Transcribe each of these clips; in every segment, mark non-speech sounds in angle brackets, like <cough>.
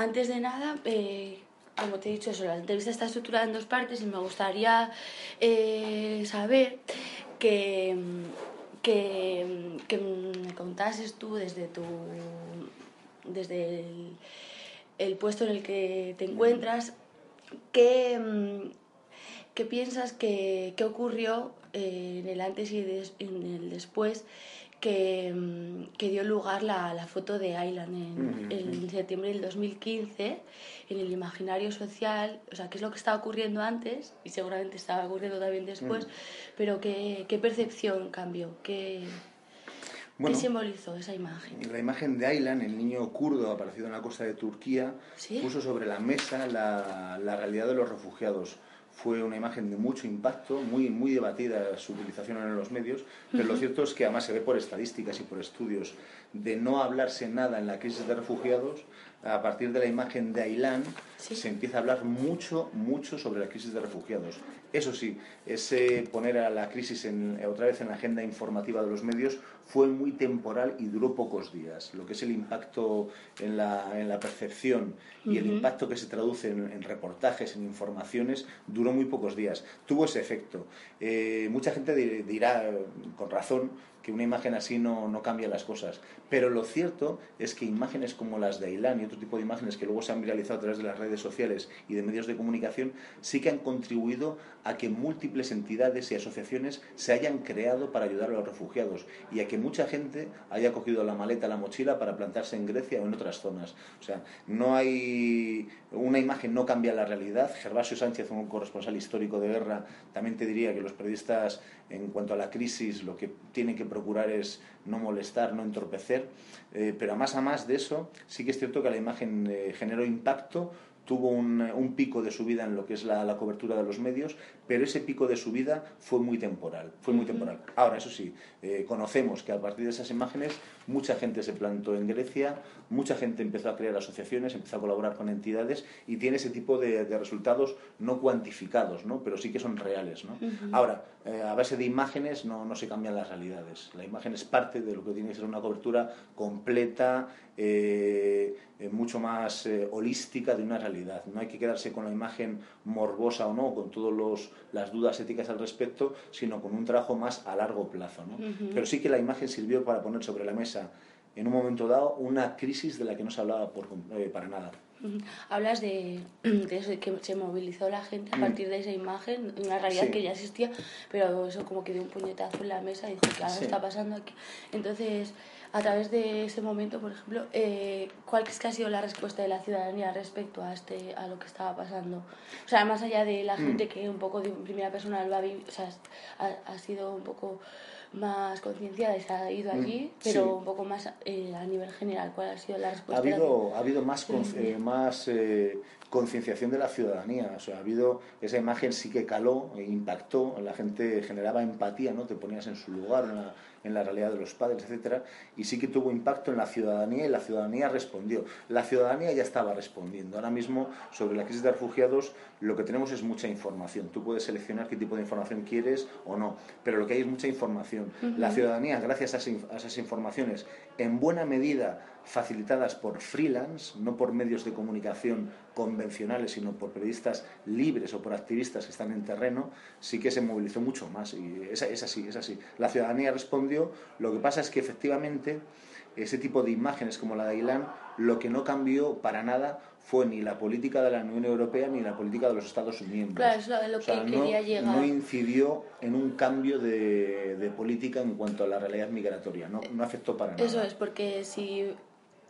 antes de nada, eh, como te he dicho, eso, la entrevista está estructurada en dos partes y me gustaría eh, saber que, que, que me contases tú desde tu desde el, el puesto en el que te encuentras, ¿qué, mm, qué piensas que, que ocurrió eh, en el antes y des- en el después que, mm, que dio lugar la, la foto de Aylan en, en septiembre del 2015 en el imaginario social, o sea, qué es lo que estaba ocurriendo antes y seguramente estaba ocurriendo también después, pero qué, qué percepción cambió, qué, Bueno. qué simbolizó esa imagen. La imagen de Aylan, el niño kurdo aparecido en la costa de Turquía, ¿Sí? puso sobre la mesa la, la realidad de los refugiados. Fue una imagen de mucho impacto, muy, muy debatida su utilización en los medios, pero lo cierto es que además se ve por estadísticas y por estudios de no hablarse nada en la crisis de refugiados, a partir de la imagen de Sí. se empieza a hablar mucho, mucho sobre la crisis de refugiados. Eso sí, ese poner a la crisis en- otra vez en la agenda informativa de los medios fue muy temporal y duró pocos días. Lo que es el impacto en la, en la percepción y el impacto que se traduce en, en reportajes, en informaciones, duró muy pocos días. Tuvo ese efecto. Eh, mucha gente di- dirá, con razón, que una imagen así no, no cambia las cosas. Pero lo cierto es que imágenes como las de Ailán y otro tipo de imágenes que luego se han viralizado a través de las redes sociales y de medios de comunicación sí que han contribuido a que múltiples entidades y asociaciones se hayan creado para ayudar a los refugiados y a que mucha gente haya cogido la maleta, la mochila para plantarse en Grecia o en otras zonas. O sea, no hay una imagen no cambia la realidad. Gervasio Sánchez, un corresponsal histórico de guerra, también te diría que los periodistas en cuanto a la crisis lo que tienen que procurar es no molestar, no entorpecer, Eh, pero a más a más de eso, sí que es cierto que la imagen eh, generó impacto, tuvo un, pico de subida en lo que es la cobertura de los medios, pero ese pico de subida fue muy temporal, fue muy temporal. Ahora, eso sí, eh, conocemos que a partir de esas imágenes mucha gente se plantó en Grecia, mucha gente empezó a crear asociaciones, empezó a colaborar con entidades y tiene ese tipo de, de resultados no cuantificados, ¿no? pero sí que son reales. ¿no? Ahora, eh, a base de imágenes no, no se cambian las realidades. La imagen es parte de lo que tiene que ser una cobertura completa, eh, eh, mucho más eh, holística de una realidad. No hay que quedarse con la imagen morbosa o no, con todas las dudas éticas al respecto, sino con un trabajo más a largo plazo. ¿no? Pero sí que la imagen sirvió para poner sobre la mesa en un momento dado una crisis de la que no se hablaba por, eh, para nada. Hablas de, <clears throat> de eso, de que se movilizó la gente a partir de esa imagen, una realidad Mm. Sí. que ya existía, pero eso como que dio un puñetazo en la mesa y dijo Sí. está pasando aquí. Entonces, a través de ese momento, por ejemplo, eh, ¿cuál crees que ha sido la respuesta de la ciudadanía respecto a este a lo que estaba pasando? O sea, más allá de Mm. la gente que un poco de primera persona lo ha vivido, o sea, ha, ha sido un poco más concienciada se ha ido allí, pero Mm, sí. un poco más eh, a nivel general, ¿cuál ha sido la respuesta? habido, ha habido más, con- eh, más eh, concienciación de la ciudadanía. O sea, ha habido esa imagen sí que caló, e impactó, la gente generaba empatía, ¿no? Te ponías en su lugar, en la, en la realidad de los padres, etcétera, y sí que tuvo impacto en la ciudadanía y la ciudadanía respondió. La ciudadanía ya estaba respondiendo. Ahora mismo, sobre la crisis de refugiados, lo que tenemos es mucha información. Tú puedes seleccionar qué tipo de información quieres o no, pero lo que hay es mucha información. La ciudadanía, gracias a esas informaciones, en buena medida facilitadas por freelance, no por medios de comunicación convencionales, sino por periodistas libres o por activistas que están en terreno, sí que se movilizó mucho más. Y es, es así, es así. La ciudadanía respondió, lo que pasa es que efectivamente ese tipo de imágenes como la de Ailán, lo que no cambió para nada fue ni la política de la Unión Europea ni la política de los Estados miembros. Claro, es lo- lo O sea, que no- quería llegar. no incidió en un cambio de, de política en cuanto a la realidad migratoria, no, no afectó para nada. Eso es, porque si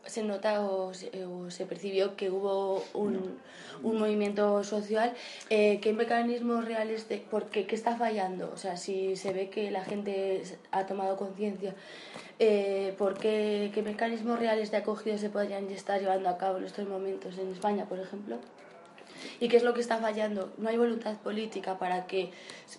se nota o se, o se percibió que hubo un, un movimiento social, eh, ¿qué mecanismos reales de por qué, qué está fallando? O sea, si se ve que la gente ha tomado conciencia, eh, por qué, qué mecanismos reales de acogida se podrían estar llevando a cabo en estos momentos en España, por ejemplo. ¿Y qué es lo que está fallando? No hay voluntad política para que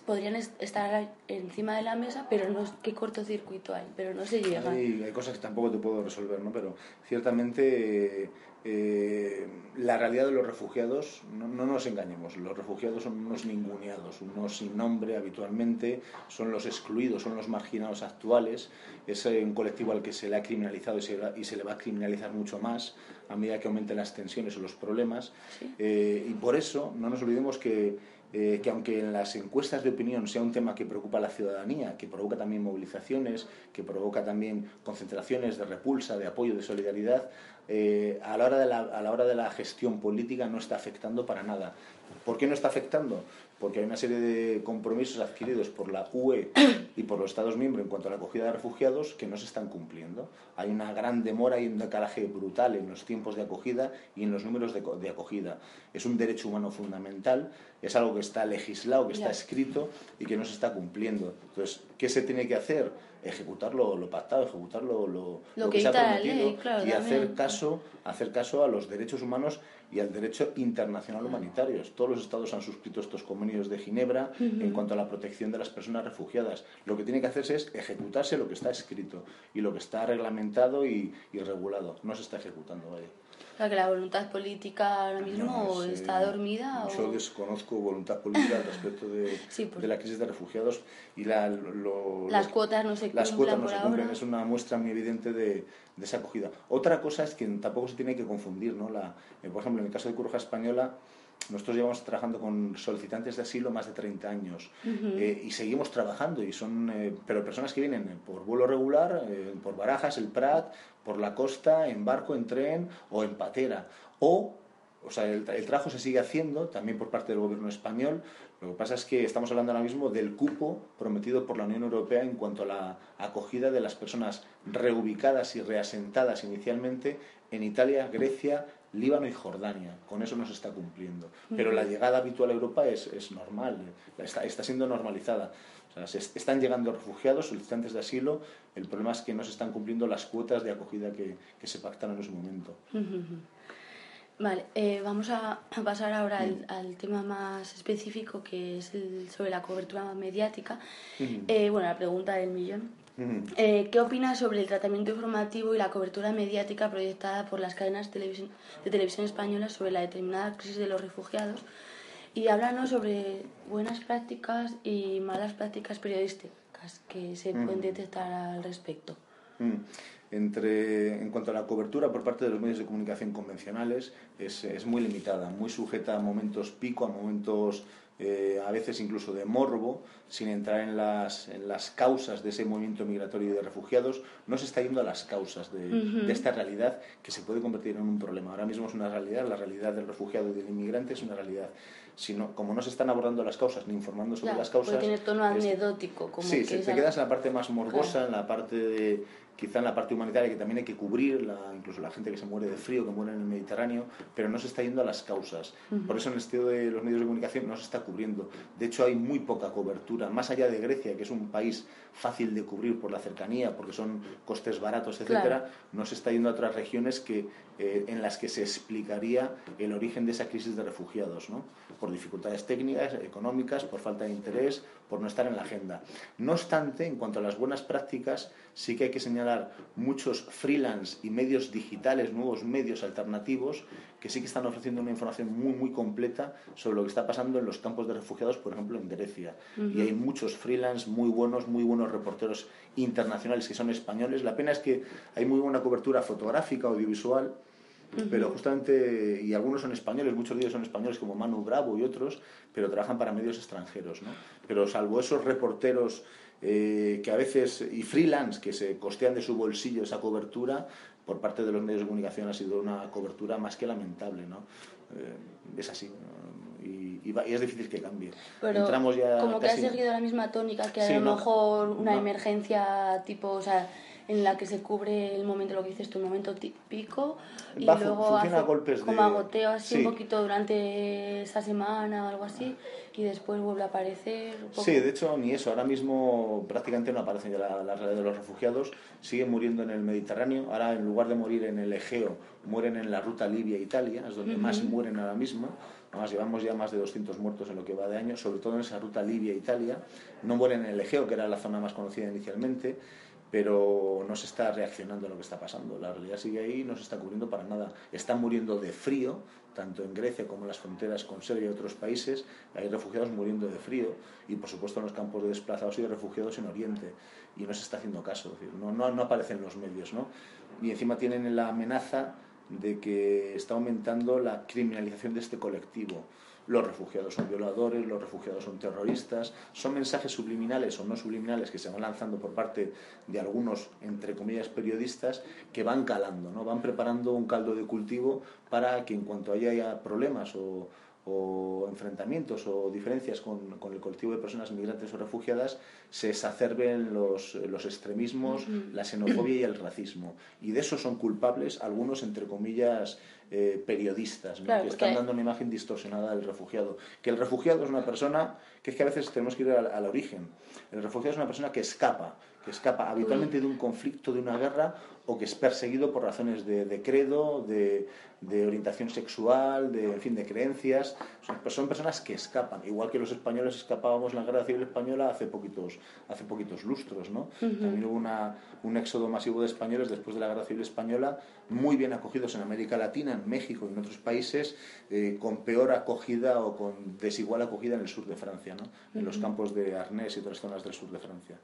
podrían estar encima de la mesa, pero no qué cortocircuito hay, pero no se llega. Hay, hay cosas que tampoco te puedo resolver, ¿no? Pero ciertamente eh, la realidad de los refugiados, no, no, nos engañemos, los refugiados son unos ninguneados, unos sin nombre habitualmente, son los excluidos, son los marginados actuales, es un colectivo al que se le ha criminalizado y se, y se le va a criminalizar mucho más a medida que aumenten las tensiones o los problemas. Eh, y por eso no nos olvidemos que eh, que aunque en las encuestas de opinión sea un tema que preocupa a la ciudadanía, que provoca también movilizaciones, que provoca también concentraciones de repulsa, de apoyo, de solidaridad, eh, a, la hora de la, a la hora de la gestión política no está afectando para nada. ¿Por qué no está afectando? Porque hay una serie de compromisos adquiridos por la UE <coughs> y por los Estados miembros en cuanto a la acogida de refugiados que no se están cumpliendo. Hay una gran demora y un decalaje brutal en los tiempos de acogida y en los números de, de acogida. Es un derecho humano fundamental, es algo que está legislado, que está escrito y que no se está cumpliendo. Entonces, ¿qué se tiene que hacer? Ejecutar lo, pactado, ejecutar lo, lo, que, se ha prometido y hacer caso, hacer caso a los derechos humanos y al derecho internacional humanitario. Todos los estados han suscrito estos convenios de Ginebra en cuanto a la protección de las personas refugiadas. Lo que tiene que hacerse es ejecutarse lo que está escrito y lo que está reglamentado y, regulado. No se está ejecutando. Vaya. O que la voluntad política ahora mismo está dormida. Yo desconozco voluntad política respecto de, de, la crisis de refugiados y la, las cuotas no se las cuotas no se cumplen. Es una muestra muy evidente de, de, esa acogida. Otra cosa es que tampoco se tiene que confundir. ¿no? La, por ejemplo, en el caso de Curja Española, nosotros llevamos trabajando con solicitantes de asilo más de 30 años eh, y seguimos trabajando, y son, eh, pero personas que vienen por vuelo regular, eh, por Barajas, el Prat, por la costa, en barco, en tren o en patera. O, o sea, el, el, trabajo se sigue haciendo también por parte del gobierno español. Lo que pasa es que estamos hablando ahora mismo del cupo prometido por la Unión Europea en cuanto a la acogida de las personas reubicadas y reasentadas inicialmente en Italia, Grecia, Líbano y Jordania. Con eso no se está cumpliendo. Pero la llegada habitual a Europa es, es normal, está, está, siendo normalizada. O sea, se están llegando refugiados, solicitantes de asilo. El problema es que no se están cumpliendo las cuotas de acogida que, que se pactaron en ese momento. Vale, eh, vamos a pasar ahora al, al, tema más específico que es el, sobre la cobertura mediática. eh, bueno, la pregunta del millón. Eh, ¿Qué opinas sobre el tratamiento informativo y la cobertura mediática proyectada por las cadenas de televisión, de televisión españolas sobre la determinada crisis de los refugiados? Y háblanos sobre buenas prácticas y malas prácticas periodísticas que se pueden detectar al respecto. Entre, en cuanto a la cobertura por parte de los medios de comunicación convencionales, es, es muy limitada, muy sujeta a momentos pico, a momentos eh, a veces incluso de morbo, sin entrar en las, en las causas de ese movimiento migratorio y de refugiados, no se está yendo a las causas de, de, esta realidad que se puede convertir en un problema. Ahora mismo es una realidad, la realidad del refugiado y del inmigrante es una realidad. Sino, como no se están abordando las causas ni informando sobre las causas. Tener tono anecdótico. Como sí, que te quedas en la parte más morbosa, en la parte de quizá en la parte humanitaria que también hay que cubrir, la, incluso la gente que se muere de frío, que muere en el Mediterráneo, pero no se está yendo a las causas. Por eso en el estilo de los medios de comunicación no se está cubriendo. De hecho, hay muy poca cobertura, más allá de Grecia, que es un país fácil de cubrir por la cercanía, porque son costes baratos, etcétera, no se está yendo a otras regiones que, eh, en las que se explicaría el origen de esa crisis de refugiados, ¿no? por dificultades técnicas, económicas, por falta de interés, por no estar en la agenda. No obstante, en cuanto a las buenas prácticas, sí que hay que señalar muchos freelance y medios digitales, nuevos medios alternativos, que sí que están ofreciendo una información muy, muy completa sobre lo que está pasando en los campos de refugiados, por ejemplo, en Grecia. Y hay muchos freelance muy buenos, muy buenos reporteros internacionales que son españoles. La pena es que hay muy buena cobertura fotográfica, audiovisual, pero justamente, y algunos son españoles, muchos de ellos son españoles como Manu Bravo y otros, pero trabajan para medios extranjeros, ¿no? Pero salvo esos reporteros eh, que a veces, y freelance, que se costean de su bolsillo esa cobertura, por parte de los medios de comunicación ha sido una cobertura más que lamentable, ¿no? Eh, es así, y, y, es difícil que cambie. Pero Entramos ya como que ha seguido la misma tónica, que a lo mejor una emergencia tipo, o sea, en la que se cubre el momento, lo que dices tu momento pico, y Va, luego hace golpes como de- agoteo así sí. un poquito durante esa semana o algo así, y después vuelve a aparecer. un poco. Sí, de hecho, ni eso. Ahora mismo prácticamente no aparecen ya la, la realidad de los refugiados. Siguen muriendo en el Mediterráneo. Ahora, en lugar de morir en el Egeo, mueren en la ruta Libia-Italia, es donde más mueren ahora mismo. Además, llevamos ya más de 200 muertos en lo que va de año, sobre todo en esa ruta Libia-Italia. No mueren en el Egeo, que era la zona más conocida inicialmente, pero no se está reaccionando a lo que está pasando. La realidad sigue ahí y no se está cubriendo para nada. Están muriendo de frío, tanto en Grecia como en las fronteras con Serbia y otros países. Hay refugiados muriendo de frío y, por supuesto, en los campos de desplazados y de refugiados en Oriente. Y no se está haciendo caso, es decir, no, no, no aparecen los medios. ¿no? Y encima tienen la amenaza de que está aumentando la criminalización de este colectivo. Los refugiados son violadores, los refugiados son terroristas, son mensajes subliminales o no subliminales que se van lanzando por parte de algunos, entre comillas, periodistas que van calando, ¿no? van preparando un caldo de cultivo para que en cuanto haya, problemas o, o enfrentamientos o diferencias con, con el colectivo de personas migrantes o refugiadas, se exacerben los, los extremismos, la xenofobia y el racismo. Y de eso son culpables algunos, entre comillas, eh, periodistas, ¿no? Claro, que están dando una imagen distorsionada del refugiado. Que el refugiado es una persona que es que a veces tenemos que ir al, al origen. El refugiado es una persona que escapa, que escapa habitualmente de un conflicto, de una guerra, o que es perseguido por razones de, de credo, de, de orientación sexual, de, en fin, de creencias. Son, pues son personas que escapan, igual que los españoles escapábamos en la Guerra Civil Española hace poquitos, hace poquitos lustros. ¿no? También hubo una, un éxodo masivo de españoles después de la Guerra Civil Española, muy bien acogidos en América Latina, en México y en otros países, eh, con peor acogida o con desigual acogida en el sur de Francia, ¿no? en los campos de Arnés y otras zonas del sur de Francia.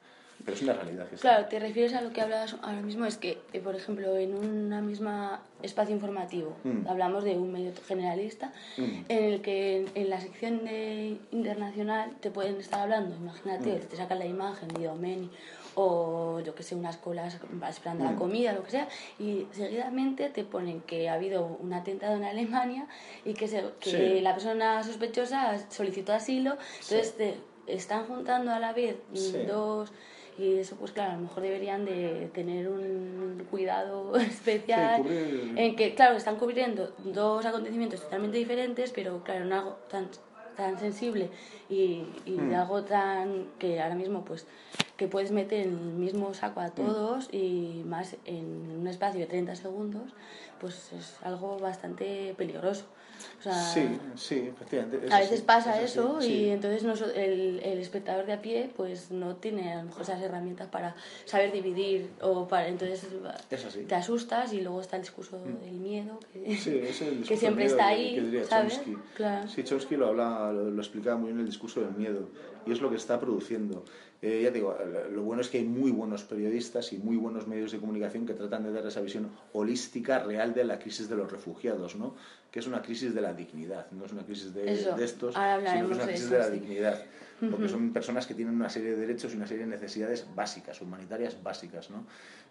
Pero es una realidad que. Claro, te refieres a lo que hablabas ahora mismo, es que, eh, por ejemplo, en una misma espacio informativo, Mm. hablamos de un medio generalista, Mm. en el que en, la sección de internacional te pueden estar hablando, Mm. imagínate, te sacan la imagen de Idomeni o yo que sé, unas colas esperando la Mm. comida, lo que sea, y seguidamente te ponen que ha habido un atentado en Alemania y que, se, que Sí. la persona sospechosa solicitó asilo, entonces te están juntando a la vez Sí. dos y eso pues claro, a lo mejor deberían de tener un cuidado <laughs> especial Sí, en que claro, están cubriendo dos acontecimientos totalmente diferentes, pero claro, en algo tan tan sensible y, y Mm. de algo tan que ahora mismo pues que puedes meter en el mismo saco a todos y más en un espacio de 30 segundos pues es algo bastante peligroso o sea, Sí, sí, efectivamente. a veces pasa eso sí. y entonces noso- el, el espectador de a pie pues no tiene a lo mejor esas herramientas para saber dividir o para entonces te asustas y luego está el discurso del miedo que, Sí, es el <laughs> que discurso siempre miedo está ahí que diría ¿sabes? Chomsky. Claro. Sí, Chomsky lo, habla, lo, lo explicaba muy bien el discurso del miedo y es lo que está produciendo. Eh, ya te digo, lo- bueno es que hay muy buenos periodistas y muy buenos medios de comunicación que tratan de dar esa visión holística, real de la crisis de los refugiados, ¿no? que es una crisis de la dignidad, no es una crisis de, de estos, sino que es una crisis eso, de la sí. dignidad, porque son personas que tienen una serie de derechos y una serie de necesidades básicas, humanitarias básicas. ¿no?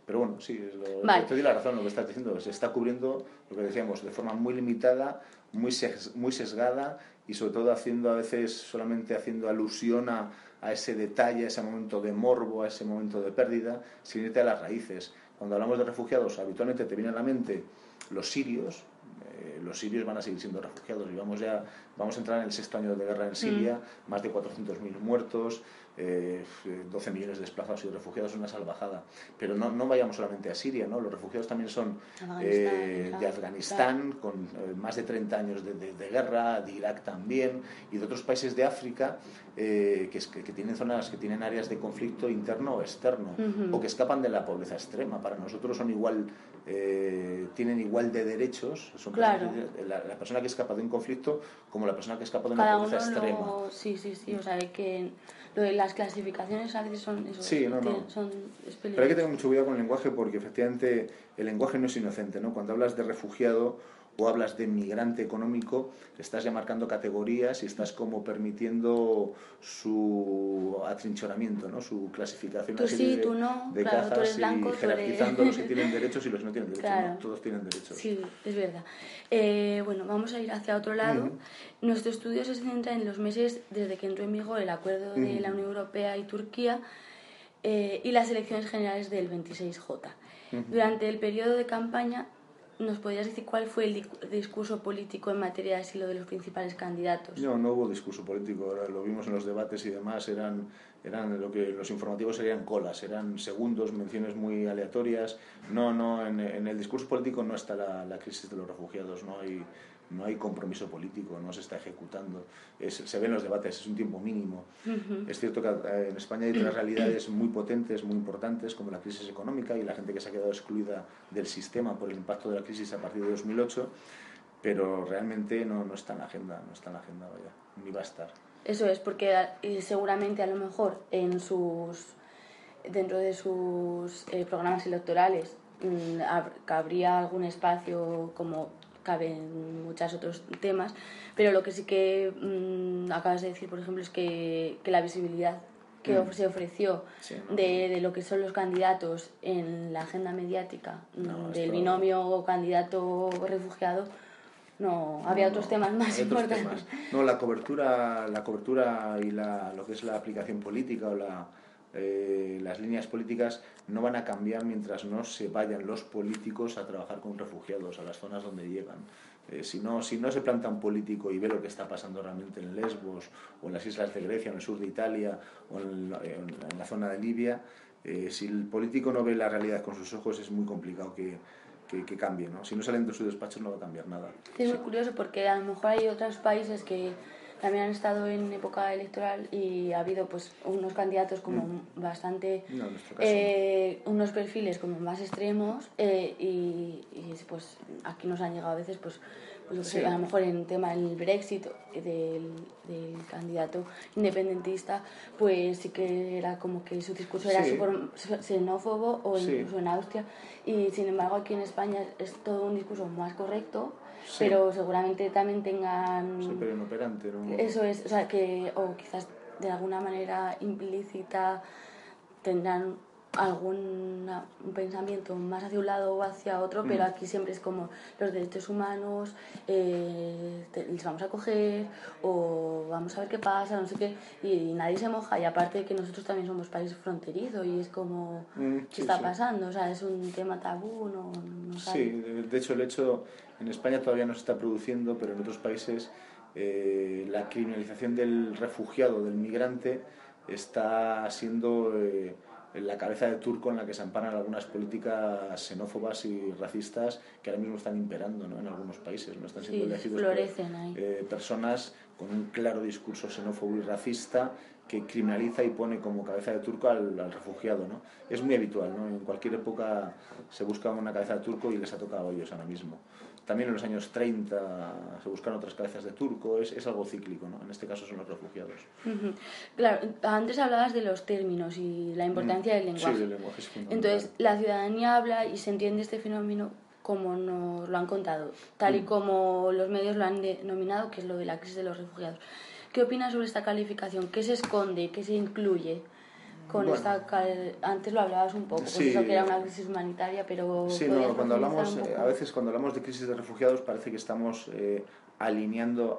Pero bueno, sí, es lo, Vale. te doy la razón lo que estás diciendo, se está cubriendo lo que decíamos de forma muy limitada, muy, ses- muy sesgada y sobre todo haciendo a veces solamente haciendo alusión a, a ese detalle, a ese momento de morbo, a ese momento de pérdida, sin irte a las raíces. Cuando hablamos de refugiados, habitualmente te viene a la mente los sirios, eh, los sirios van a seguir siendo refugiados. Y vamos ya vamos a entrar en el sexto año de guerra en Siria, más de 400.000 muertos, eh, 12 millones de desplazados y refugiados, una salvajada. Pero no, no vayamos solamente a Siria, ¿no? los refugiados también son eh, de Afganistán, con eh, más de 30 años de, de- de guerra, de Irak también, y de otros países de África eh, que, es- que- que tienen zonas, que tienen áreas de conflicto interno o externo, o que escapan de la pobreza extrema. Para nosotros son igual, tienen igual de derechos, son Claro. la, la persona que escapa de un conflicto como la persona que escapa de una cada pobreza extrema. lo... sí sí sí o sea que lo de las clasificaciones a veces son eso, Sí, no, son es Pero hay que tener mucho cuidado con el lenguaje porque efectivamente el lenguaje no es inocente, ¿no? Cuando hablas de refugiado o hablas de migrante económico, estás ya marcando categorías y estás como permitiendo su atrinchoramiento, ¿no? Su clasificación Tú sí, de, tú no, de claro, tú cazas eres blanco, y jerarquizando eres- los que <laughs> tienen derechos y los que no tienen derechos. Claro. ¿no? Todos tienen derechos. Sí, es verdad. Eh, bueno, vamos a ir hacia otro lado. Nuestro estudio se centra en los meses desde que entró en vigor el acuerdo de la Unión Europea y Turquía eh, y las elecciones generales del 26J. Durante el periodo de campaña, ¿nos podrías decir cuál fue el discurso político en materia de asilo de los principales candidatos? No, no hubo discurso político, lo vimos en los debates y demás, eran, eran lo que los informativos serían colas, eran segundos, menciones muy aleatorias. No, no, en, el discurso político no está la, la crisis de los refugiados, no hay no hay compromiso político, no se está ejecutando. se ven los debates, es un tiempo mínimo. Es cierto que eh, en España hay otras realidades muy potentes, muy importantes, como la crisis económica y la gente que se ha quedado excluida del sistema por el impacto de la crisis a partir de 2008, pero realmente no, no está en la agenda, no está en la agenda, vaya, ni va a estar. Eso es, porque seguramente a lo mejor en sus dentro de sus eh, programas electorales mm, habría algún espacio como caben muchos otros temas, pero lo que sí que mm, acabas de decir, por ejemplo, es que, que la visibilidad que mm. se ofreció de, de, lo que son los candidatos en la agenda mediática mm, del binomio candidato-refugiado, no, había otros temas más importantes. No, la cobertura, la cobertura y la, lo que es la aplicación política o la, eh, las líneas políticas no van a cambiar mientras no se vayan los políticos a trabajar con refugiados a las zonas donde llegan. Eh, si, no, si no se planta un político y ve lo que está pasando realmente en Lesbos o en las islas de Grecia, en el sur de Italia o en la, zona de Libia, eh, si el político no ve la realidad con sus ojos es muy complicado que, que, cambie. ¿no? Si no salen de su despacho no va a cambiar nada. es muy curioso porque a lo mejor hay otros países que también han estado en época electoral y ha habido pues unos candidatos como mm. bastante eh, unos perfiles como más extremos eh, y, pues aquí nos han llegado a veces pues, a lo mejor en tema del Brexit del, del, candidato independentista pues sí que era como que su discurso era súper xenófobo o incluso en Austria. Y sin embargo aquí en España es todo un discurso más correcto pero seguramente también tengan... inoperante, ¿no? Eso es, o sea, que, o quizás de alguna manera implícita tendrán algún pensamiento más hacia un lado o hacia otro, pero mm. aquí siempre es como los derechos humanos, eh, les vamos a coger o vamos a ver qué pasa, no sé qué, y, nadie se moja. Y aparte que nosotros también somos país fronterizo y es como, mm, ¿qué está pasando? O sea, es un tema tabú, no, no Sí, de hecho el hecho en España todavía no se está produciendo, pero en otros países eh, la criminalización del refugiado, del migrante, está siendo eh, la cabeza de turco en la que se amparan algunas políticas xenófobas y racistas que ahora mismo están imperando en algunos países. ¿no? Están siendo elegidos eh, personas con un claro discurso xenófobo y racista que criminaliza y pone como cabeza de turco al, al refugiado. ¿no? Es muy habitual, ¿no? en cualquier época se busca una cabeza de turco y les ha tocado a ellos ahora mismo. También en los años 30 se buscan otras cabezas de turco, es, es algo cíclico, ¿no? En este caso son los refugiados. Claro, antes hablabas de los términos y la importancia del lenguaje. Sí, del lenguaje es Entonces, la ciudadanía habla y se entiende este fenómeno como nos lo han contado, tal y mm. como los medios lo han denominado, que es lo de la crisis de los refugiados. ¿Qué opinas sobre esta calificación? ¿Qué se esconde? ¿Qué se incluye? Con esta antes lo hablabas un poco pues eso que era una crisis humanitaria pero sí no, cuando hablamos eh, a veces cuando hablamos de crisis de refugiados parece que estamos eh, alineando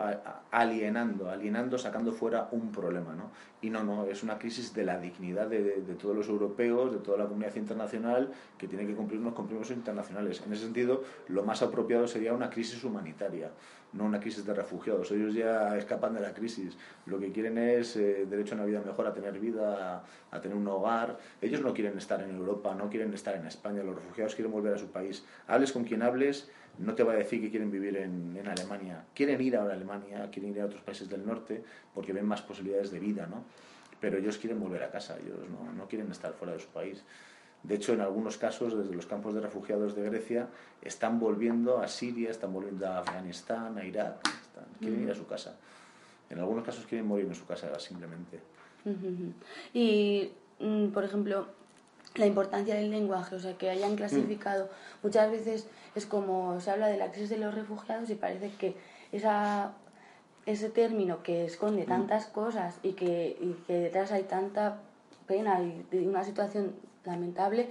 alienando alienando sacando fuera un problema no y no no es una crisis de la dignidad de, de, todos los europeos de toda la comunidad internacional que tiene que cumplir unos compromisos internacionales. En ese sentido lo más apropiado sería una crisis humanitaria no una crisis de refugiados. Ellos ya escapan de la crisis. Lo que quieren es eh, derecho a una vida mejor, a tener vida, a, tener un hogar. Ellos no quieren estar en Europa, no quieren estar en España. Los refugiados quieren volver a su país. Hables con quien hables, no te va a decir que quieren vivir en, Alemania. Quieren ir a Alemania, quieren ir a otros países del norte porque ven más posibilidades de vida, ¿no? Pero ellos quieren volver a casa, ellos no, no quieren estar fuera de su país. De hecho, en algunos casos, desde los campos de refugiados de Grecia, están volviendo a Siria, están volviendo a Afganistán, a Irak, quieren ir a su casa. En algunos casos quieren morir en su casa simplemente. Y, mm, por ejemplo, la importancia del lenguaje, o sea, que hayan clasificado, muchas veces es como se habla de la crisis de los refugiados y parece que esa, ese término que esconde tantas cosas y que, y que detrás hay tanta pena y una situación lamentable,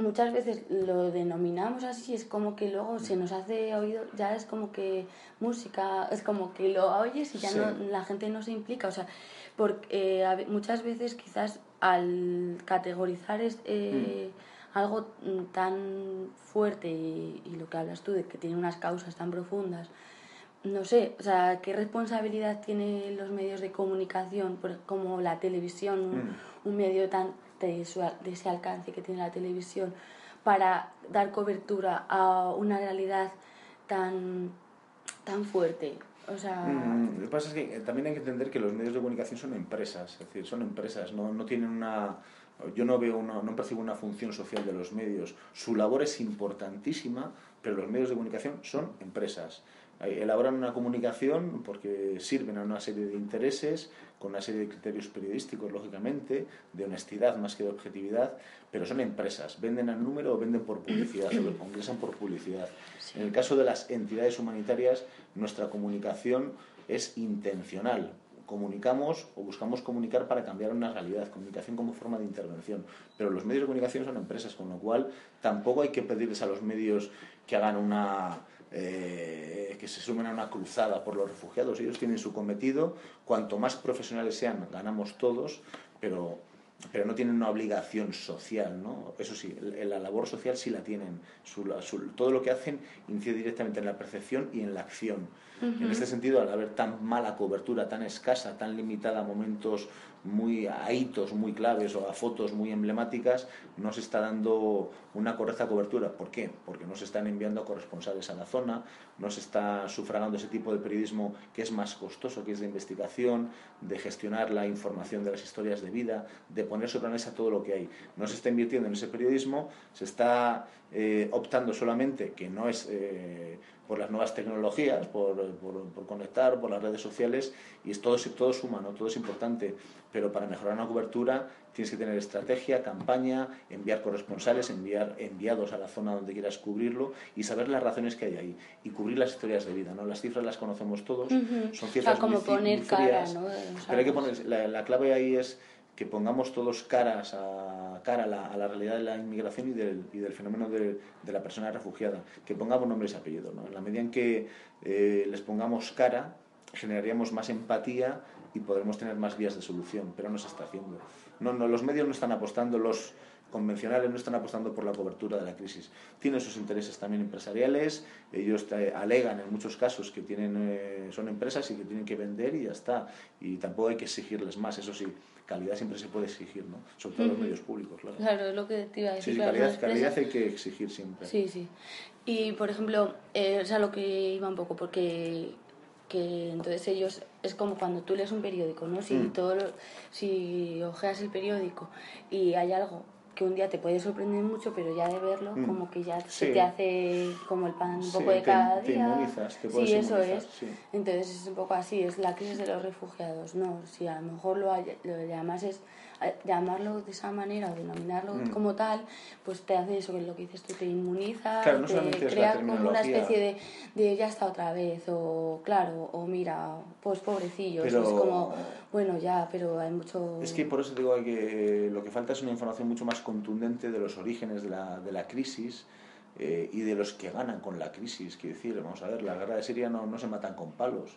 muchas veces lo denominamos así, es como que luego se nos hace oído, ya es como que música, es como que lo oyes y ya no, la gente no se implica, o sea, porque eh, muchas veces quizás al categorizar eh, mm. algo tan fuerte y, lo que hablas tú de que tiene unas causas tan profundas, no sé, o sea, ¿qué responsabilidad tienen los medios de comunicación, como la televisión, un, mm. medio tan de, de ese alcance que tiene la televisión, para dar cobertura a una realidad tan, tan fuerte? O sea... Mm, lo que pasa es que eh, también hay que entender que los medios de comunicación son empresas, es decir, son empresas, no, no tienen una... Yo no veo una, no percibo una función social de los medios. Su labor es importantísima, pero los medios de comunicación son empresas. Elaboran una comunicación porque sirven a una serie de intereses, con una serie de criterios periodísticos, lógicamente, de honestidad más que de objetividad, pero son empresas, venden al número o venden por publicidad, o ingresan por publicidad. En el caso de las entidades humanitarias, nuestra comunicación es intencional. Comunicamos o buscamos comunicar para cambiar una realidad, comunicación como forma de intervención. Pero los medios de comunicación son empresas, con lo cual tampoco hay que pedirles a los medios que hagan una eh, que se sumen a una cruzada por los refugiados. Ellos tienen su cometido, cuanto más profesionales sean, ganamos todos, pero, pero no tienen una obligación social. ¿no? Eso sí, la labor social sí la tienen. todo lo que hacen incide directamente en la percepción y en la acción. En este sentido, al haber tan mala cobertura, tan escasa, tan limitada a momentos muy a hitos muy claves o a fotos muy emblemáticas, no se está dando una correcta cobertura. ¿Por qué? Porque no se están enviando corresponsales a la zona, no se está sufragando ese tipo de periodismo que es más costoso, que es de investigación, de gestionar la información de las historias de vida, de poner sobre la mesa todo lo que hay. No se está invirtiendo en ese periodismo, se está eh, optando solamente, que no es eh, por las nuevas tecnologías, por, por, conectar, por las redes sociales, y todo, todo suma, ¿no? todo es importante, pero para mejorar una cobertura tienes que tener estrategia, campaña, enviar corresponsales, enviar enviados a la zona donde quieras cubrirlo y saber las razones que hay ahí y cubrir las historias de vida. ¿no? Las cifras las conocemos todos, son cifras como muy, poner cara, ¿no? pero hay que poner, la, la clave ahí es que pongamos todos caras a cara a la, a la realidad de la inmigración y del, y del fenómeno de, de, la persona refugiada, que pongamos nombres y apellidos. ¿no? En la medida en que eh, les pongamos cara, generaríamos más empatía y podremos tener más vías de solución, pero no se está haciendo. No, no, los medios no están apostando, los convencionales no están apostando por la cobertura de la crisis. Tienen sus intereses también empresariales, ellos alegan en muchos casos que tienen, eh, son empresas y que tienen que vender y ya está. Y tampoco hay que exigirles más, eso sí, calidad siempre se puede exigir, ¿no? Sobre todo en los medios públicos, claro. Claro, es lo que te iba a decir. Sí, calidad, calidad hay que exigir siempre. Sí, sí. Y, por ejemplo, eh, o sea, lo que iba un poco, porque que entonces ellos es como cuando tú lees un periódico, ¿no? Si mm. todo si ojeas el periódico y hay algo que un día te puede sorprender mucho, pero ya de verlo, mm. como que ya se te hace como el pan un poco de cada día. Te inmunizas, te sí, eso es. Entonces es un poco así, es la crisis de los refugiados. No, si a lo mejor lo, lo llamas es llamarlo de esa manera o denominarlo mm. como tal, pues te hace eso, que es lo que dices tú, te inmuniza, te crea como una especie de, de ya está otra vez, o claro, o mira, pues pobrecillos, es como, bueno, ya, pero hay mucho... Es que por eso digo que lo que falta es una información mucho más contundente de los orígenes de la, de la crisis, eh, y de los que ganan con la crisis. Quiero decir, vamos a ver, la guerra de Siria no, no se matan con palos,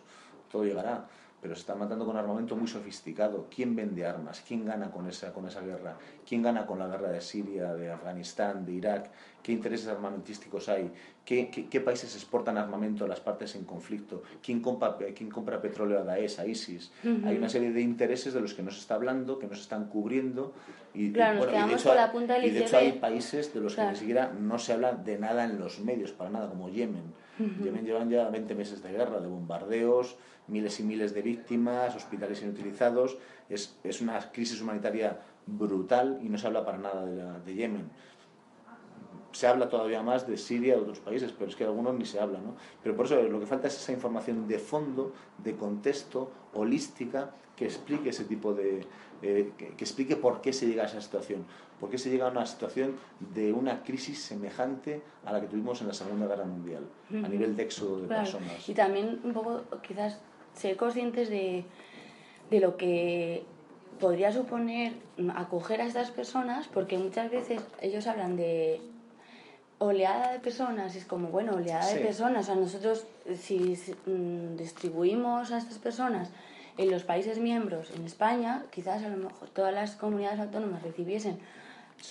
todo llegará pero se está matando con armamento muy sofisticado. ¿Quién vende armas? ¿Quién gana con esa, con esa guerra? ¿Quién gana con la guerra de Siria, de Afganistán, de Irak? ¿Qué intereses armamentísticos hay? ¿Qué, qué, países exportan armamento a las partes en conflicto? ¿Quién compra, quién compra petróleo a Daesh, a ISIS? Hay una serie de intereses de los que no se está hablando, que no se están cubriendo. Y, claro, nos quedamos con la punta del Y de hecho hay países de los que ni siquiera no se habla de nada en los medios, para nada, como Yemen. Yemen llevan ya 20 meses de guerra, de bombardeos, miles y miles de víctimas, hospitales inutilizados. Es, es una crisis humanitaria brutal y no se habla para nada de, la, Yemen. Se habla todavía más de Siria de otros países, pero es que algunos ni se habla. ¿no? Pero por eso lo que falta es esa información de fondo, de contexto, holística, que explique ese tipo de. Eh, que, explique por qué se llega a esa situación. Por qué se llega a una situación de una crisis semejante a la que tuvimos en la Segunda Guerra Mundial, a nivel de éxodo de personas. Y también un poco, quizás ser conscientes de, de lo que podría suponer acoger a estas personas, porque muchas veces ellos hablan de oleada de personas, es como, bueno, oleada de personas, o sea, nosotros si mm, distribuimos a estas personas en los países miembros, en España, quizás a lo mejor todas las comunidades autónomas recibiesen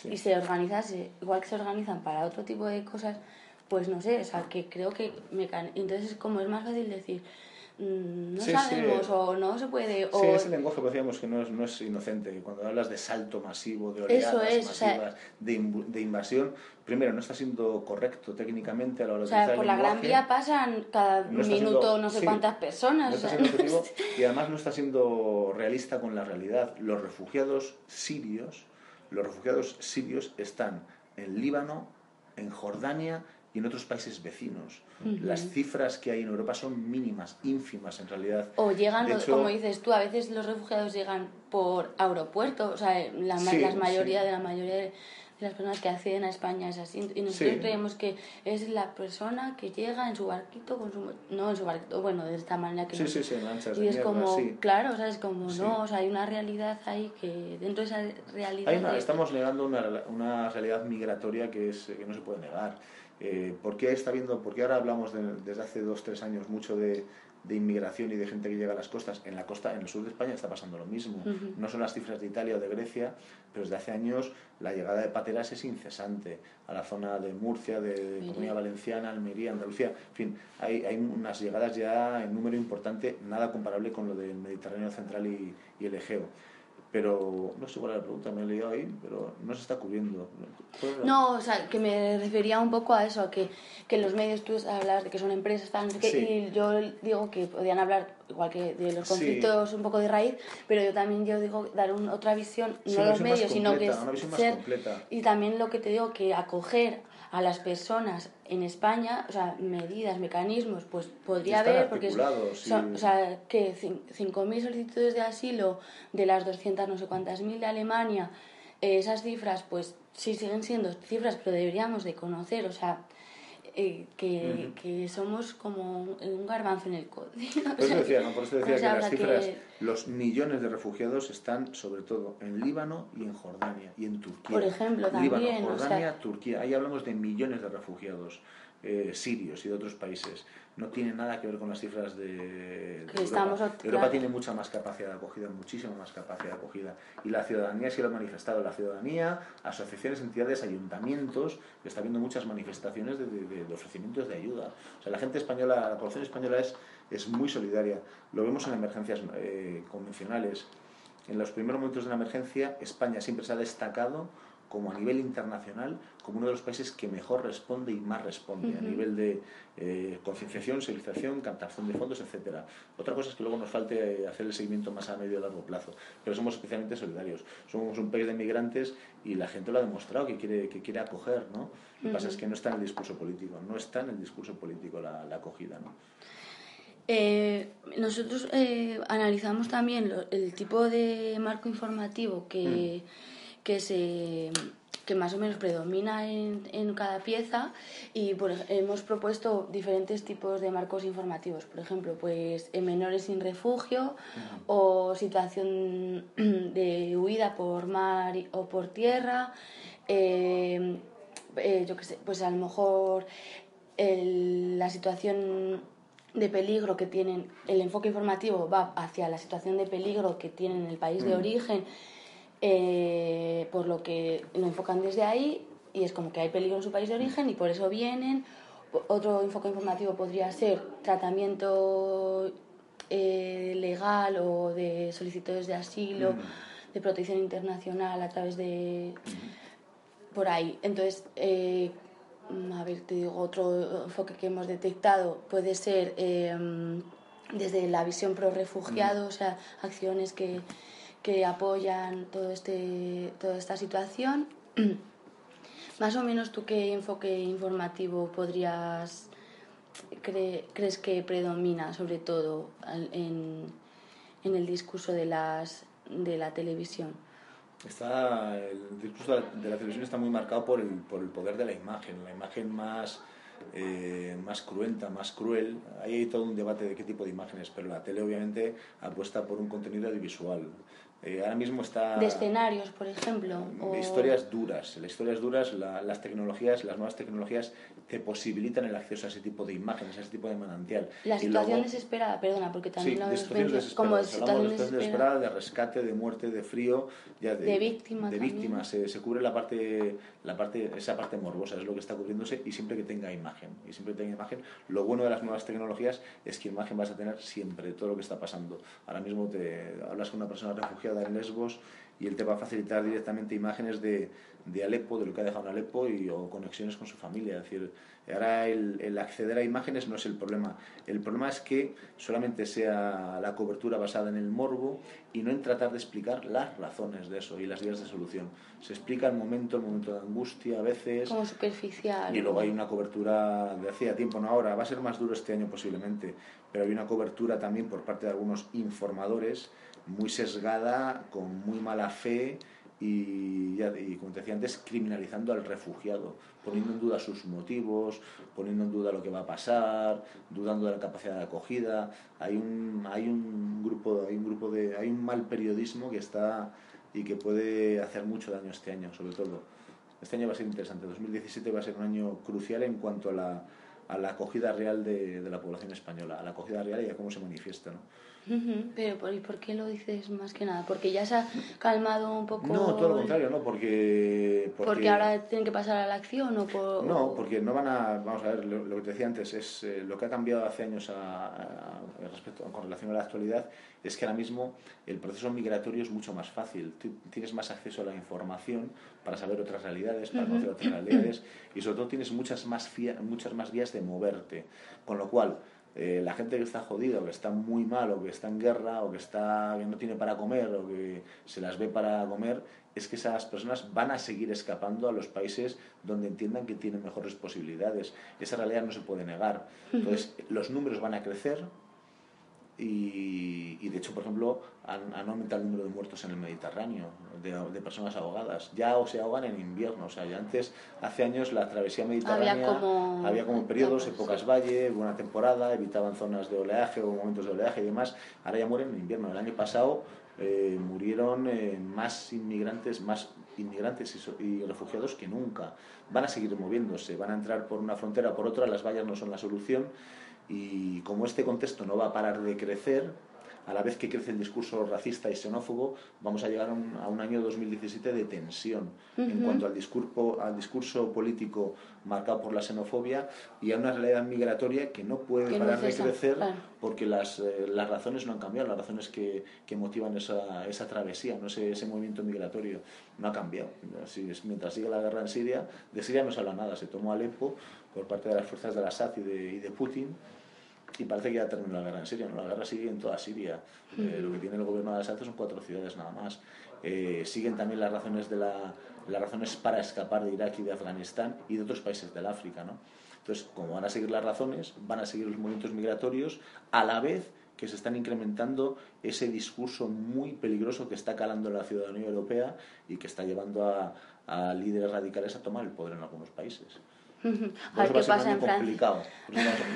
y se organizase, igual que se organizan para otro tipo de cosas, pues no sé, o sea, que creo que me entonces como es más fácil decir, mm, no sabemos o no se puede. O... Sí, ese lenguaje que decíamos que no es, no es inocente. Cuando hablas de salto masivo, de oleadas masivas, de, de, invasión, primero no está siendo correcto técnicamente a la hora o sea, por la Gran Vía pasan cada minuto no sé cuántas personas. y además no está siendo realista con la realidad. Los refugiados sirios, los refugiados sirios están en Líbano, en Jordania y en otros países vecinos. Las cifras que hay en Europa son mínimas, ínfimas en realidad. O llegan, como dices tú, a veces los refugiados llegan por aeropuerto, o sea, la, mayoría de la mayoría de las personas que acceden a España es así. Y nosotros creemos que es la persona que llega en su barquito, con su, no en su barquito, bueno, de esta manera que... Sí, sí, sí, manchas Y es como, claro, o sea, es como, no, o sea, hay una realidad ahí que dentro de esa realidad... Estamos negando una, una realidad migratoria que, es, que no se puede negar. Eh, ¿por, qué está viendo, ¿Por qué ahora hablamos desde hace dos, tres años mucho de, de inmigración y de gente que llega a las costas. En la costa, en el sur de España está pasando lo mismo. No son las cifras de Italia o de Grecia, pero desde hace años la llegada de pateras es incesante a la zona de Murcia, de, Comunidad Valenciana, Almería, Andalucía. En fin, hay, hay, unas llegadas ya en número importante, nada comparable con lo del Mediterráneo central y, y el Egeo pero no sé cuál era la pregunta, me he leído ahí, pero no se está cubriendo. No, o sea, que me refería un poco a eso, a que, que los medios tú hablas de que son empresas, tal, y yo digo que podían hablar igual que de los conflictos un poco de raíz, pero yo también yo digo dar otra visión, no los medios, sino que ser, y también lo que te digo, que acoger a las personas en España, o sea, medidas, mecanismos, pues podría haber, porque o sea, que 5.000 solicitudes de asilo de las 200 no sé cuántas mil de Alemania, eh, esas cifras, pues sí siguen siendo cifras, pero deberíamos de conocer, o sea, eh, que, que, somos como un garbanzo en el código. <laughs> Por eso decía, ¿no? Por eso decía que las cifras, los millones de refugiados están sobre todo en Líbano y en Jordania y en Turquía. Por ejemplo, también. Jordania, Turquía. Ahí hablamos de millones de refugiados eh, sirios y de otros países no tiene nada que ver con las cifras de, Europa. Europa tiene mucha más capacidad de acogida, muchísima más capacidad de acogida. Y la ciudadanía sí lo ha manifestado. La ciudadanía, asociaciones, entidades, ayuntamientos, está viendo muchas manifestaciones de, de, ofrecimientos de ayuda. O sea, la gente española, la población española es, es muy solidaria. Lo vemos en emergencias eh, convencionales. En los primeros momentos de la emergencia, España siempre se ha destacado como a nivel internacional, como uno de los países que mejor responde y más responde a nivel de eh, concienciación, civilización, captación de fondos, etcétera. Otra cosa es que luego nos falte eh, hacer el seguimiento más a medio y largo plazo, pero somos especialmente solidarios. Somos un país de migrantes y la gente lo ha demostrado que quiere, que quiere acoger, ¿no? Lo que pasa es que no está en el discurso político, no está en el discurso político la, acogida, ¿no? Eh, nosotros analizamos también el tipo de marco informativo que, mm que se que más o menos predomina en, en cada pieza y hemos propuesto diferentes tipos de marcos informativos, por ejemplo, pues en menores sin refugio o situación <clears throat> de huida por mar o por tierra, eh, eh, yo qué sé, pues a lo mejor la situación de peligro que tienen, el enfoque informativo va hacia la situación de peligro que tienen en el país de origen eh, por lo que lo enfocan desde ahí y es como que hay peligro en su país de origen y por eso vienen. Otro enfoque informativo podría ser tratamiento eh, legal o de solicitudes de asilo, de protección internacional a través de... por ahí. Entonces, eh, a ver, te digo, otro enfoque que hemos detectado puede ser desde la visión pro refugiados, o sea, acciones que que apoyan todo este, toda esta situación. <clears throat> Más o menos tú qué enfoque informativo podrías crees que predomina sobre todo en, en, el discurso de, las, de la televisión? Está, el discurso de la, televisión está muy marcado por el, por el poder de la imagen, la imagen más, eh, más cruenta, más cruel. Ahí hay todo un debate de qué tipo de imágenes, pero la tele obviamente apuesta por un contenido audiovisual Eh, ahora mismo está... De escenarios, por ejemplo. O... Historias duras. Las historias duras, las tecnologías, las nuevas tecnologías te posibilitan el acceso a ese tipo de imágenes, a ese tipo de manantial. La situación desesperada, perdona, porque también sí, lo de situaciones como de situación desesperada, de rescate, de muerte, de frío, ya de, de víctimas. De víctimas. Se, se, cubre la parte, la parte, esa parte morbosa, es lo que está cubriéndose, y siempre que tenga imagen. Y siempre que tenga imagen. Lo bueno de las nuevas tecnologías es que imagen vas a tener siempre, todo lo que está pasando. Ahora mismo te hablas con una persona refugiada en Lesbos y él te va a facilitar directamente imágenes de, de Alepo, de lo que ha dejado en Alepo y, o conexiones con su familia. Es decir, ahora el, el, acceder a imágenes no es el problema. El problema es que solamente sea la cobertura basada en el morbo y no en tratar de explicar las razones de eso y las vías de solución. Se explica el momento, el momento de angustia a veces. Como superficial. Y luego hay una cobertura de hacía tiempo, no ahora. Va a ser más duro este año posiblemente, pero hay una cobertura también por parte de algunos informadores muy sesgada, con muy mala fe y, y, como te decía antes, criminalizando al refugiado, poniendo en duda sus motivos, poniendo en duda lo que va a pasar, dudando de la capacidad de acogida. Hay un, hay un grupo, hay un grupo de, hay un mal periodismo que está y que puede hacer mucho daño este año, sobre todo. Este año va a ser interesante. 2017 va a ser un año crucial en cuanto a la, a la acogida real de, de la población española, a la acogida real y a cómo se manifiesta. ¿no? Pero ¿por, ¿por qué lo dices más que nada? ¿Porque ya se ha calmado un poco? No, todo lo contrario, no, porque... ¿Porque, ¿Porque ahora tienen que pasar a la acción o por...? No, porque no van a... Vamos a ver, lo, que te decía antes, es eh, lo que ha cambiado hace años a, a, respecto, con relación a la actualidad es que ahora mismo el proceso migratorio es mucho más fácil. Tú tienes más acceso a la información para saber otras realidades, para conocer otras realidades y sobre todo tienes muchas más, muchas más vías de moverte. Con lo cual eh, la gente que está jodida o que está muy mal o que está en guerra o que, está, que no tiene para comer o que se las ve para comer, es que esas personas van a seguir escapando a los países donde entiendan que tienen mejores posibilidades. Esa realidad no se puede negar. Entonces, los números van a crecer, y, y, de hecho, por ejemplo, han, han, aumentado el número de muertos en el Mediterráneo, de, de, personas ahogadas. Ya o se ahogan en invierno. O sea, ya antes, hace años, la travesía mediterránea había como, había como periodos, épocas valle, buena temporada, evitaban zonas de oleaje o momentos de oleaje y demás. Ahora ya mueren en invierno. El año pasado eh, murieron eh, más inmigrantes, más inmigrantes y, y, refugiados que nunca. Van a seguir moviéndose, van a entrar por una frontera o por otra, las vallas no son la solución y como este contexto no va a parar de crecer, a la vez que crece el discurso racista y xenófobo, vamos a llegar a un, a un año 2017 de tensión uh -huh. en cuanto al discurso, al discurso político marcado por la xenofobia y a una realidad migratoria que no puede que parar no de crecer claro. porque las, eh, las razones no han cambiado, las razones que, que motivan esa, esa travesía, ¿no? ese, ese movimiento migratorio no ha cambiado. Así es, mientras sigue la guerra en Siria, de Siria no se habla nada, se tomó Alepo por parte de las fuerzas de Assad y de, y de Putin y parece que ya terminó la guerra en Siria. ¿no? La guerra sigue en toda Siria. Eh, lo que tiene el gobierno de Assad son cuatro ciudades nada más. Eh, siguen también las razones, de la, las razones para escapar de Irak y de Afganistán y de otros países del África. ¿no? Entonces, como van a seguir las razones, van a seguir los movimientos migratorios a la vez que se están incrementando ese discurso muy peligroso que está calando la ciudadanía europea y que está llevando a, a líderes radicales a tomar el poder en algunos países. A ver qué pasa en complicado.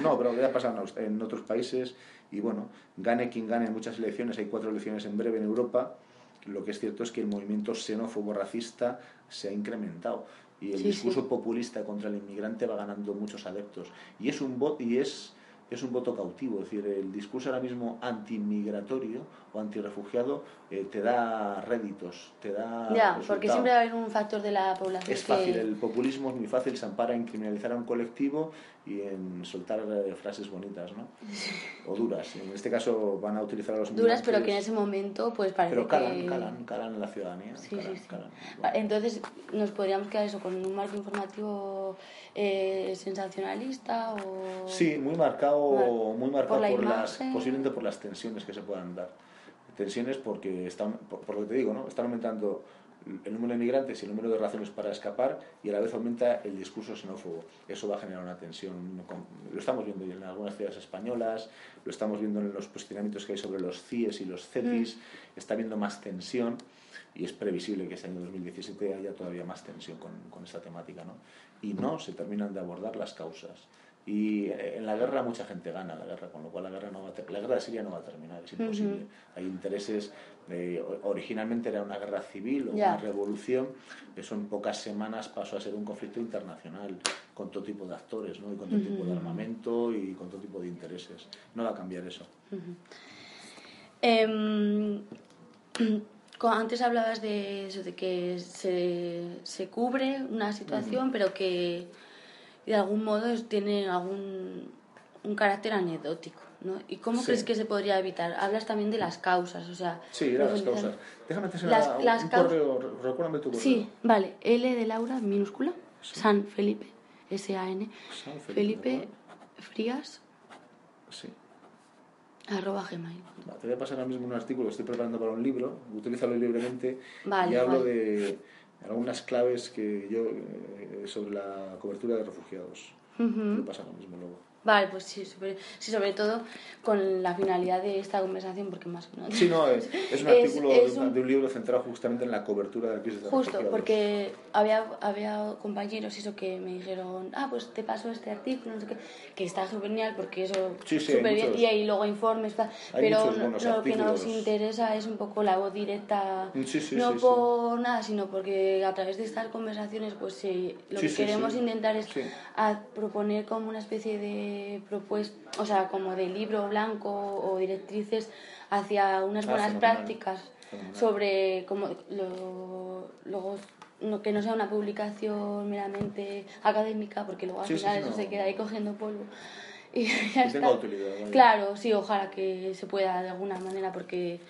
No, pero ya pasa en otros países y bueno, gane quien gane en muchas elecciones, hay cuatro elecciones en breve en Europa, lo que es cierto es que el movimiento xenófobo racista se ha incrementado y el Sí, discurso sí. populista contra el inmigrante va ganando muchos adeptos y es un voto y es es un voto cautivo, es decir, el discurso ahora mismo anti-migratorio o anti-refugiado eh, te da réditos, te da Ya, porque siempre va a haber un factor de la población Es que... fácil, el populismo es muy fácil, se ampara en criminalizar a un colectivo y en soltar eh, frases bonitas, ¿no? <laughs> O duras. En este caso van a utilizar a los Duras, pero que en ese momento pues parece pero calan, que... calan, calan en la ciudadanía. Sí, calan, sí, sí. calan. Va, Entonces, ¿nos podríamos quedar eso con un marco informativo eh, sensacionalista o...? Sí, muy marcado, Mar- muy marcado por por, la las, posiblemente por las tensiones que se puedan dar. Tensiones porque están, por, por lo que te digo, ¿no? Están aumentando el número de migrantes y el número de razones para escapar y a la vez aumenta el discurso xenófobo. Eso va a generar una tensión. Lo estamos viendo en algunas ciudades españolas, lo estamos viendo en los posicionamientos que hay sobre los CIES y los CETIS, está habiendo más tensión y es previsible que este año 2017 haya todavía más tensión con, con esta temática. ¿no? Y no se terminan de abordar las causas. Y en la guerra mucha gente gana la guerra, con lo cual la guerra, no va a la guerra de Siria no va a terminar, es imposible. Hay intereses, eh, originalmente era una guerra civil o una revolución, eso en pocas semanas pasó a ser un conflicto internacional con todo tipo de actores, ¿no? y con todo tipo de armamento y con todo tipo de intereses. No va a cambiar eso. Em, <clears throat> antes hablabas de eso, de que se, se cubre una situación, pero que de algún modo tiene algún un carácter anecdótico. ¿no? ¿Y cómo crees que se podría evitar? Hablas también de las causas, o sea... Sí, las causas. Déjame hacer las, una, las un correo, recuérdame tu correo. Sí, vale, L de Laura, minúscula, San Felipe, S-A-N, Felipe, Frías, sí. arroba gmail. te voy a pasar ahora mismo un artículo que estoy preparando para un libro, utilízalo libremente, y hablo de algunas claves que yo eh, sobre la cobertura de refugiados. Uh -huh. pasa lo mismo luego. Vale, pues sí sobre, sí, sobre todo con la finalidad de esta conversación, porque más que nada... Sí, no, es, <laughs> es un artículo de, un... libro centrado justamente en la cobertura de la crisis de Justo, porque había, había compañeros eso que me dijeron, ah, pues te paso este artículo, no sé qué, que está genial porque eso sí, sí, súper bien, y ahí luego informes, pero lo que nos interesa es un poco la voz directa, no por nada, sino porque a través de estas conversaciones, pues sí, lo que queremos intentar es proponer como una especie de propuesta, o sea, como de libro blanco o directrices hacia unas ah, buenas prácticas sobre como lo, luego no, que no sea una publicación meramente académica porque luego al final eso se queda ahí cogiendo polvo. <laughs> Y ya está. Utilidad, claro sí ojalá que se pueda de alguna manera porque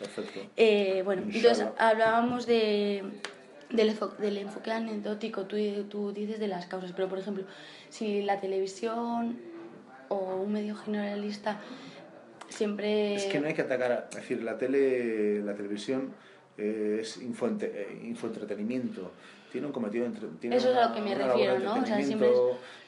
eh, bueno entonces hablábamos de del, del, enfoque anecdótico, tú, tú dices de las causas, pero por ejemplo, si la televisión o un medio generalista siempre... Es que no hay que atacar, es decir, la tele, la televisión eh, es info, eh, infoentretenimiento, tiene un cometido entre, tiene Eso es a lo que me refiero, ¿no? O sea, siempre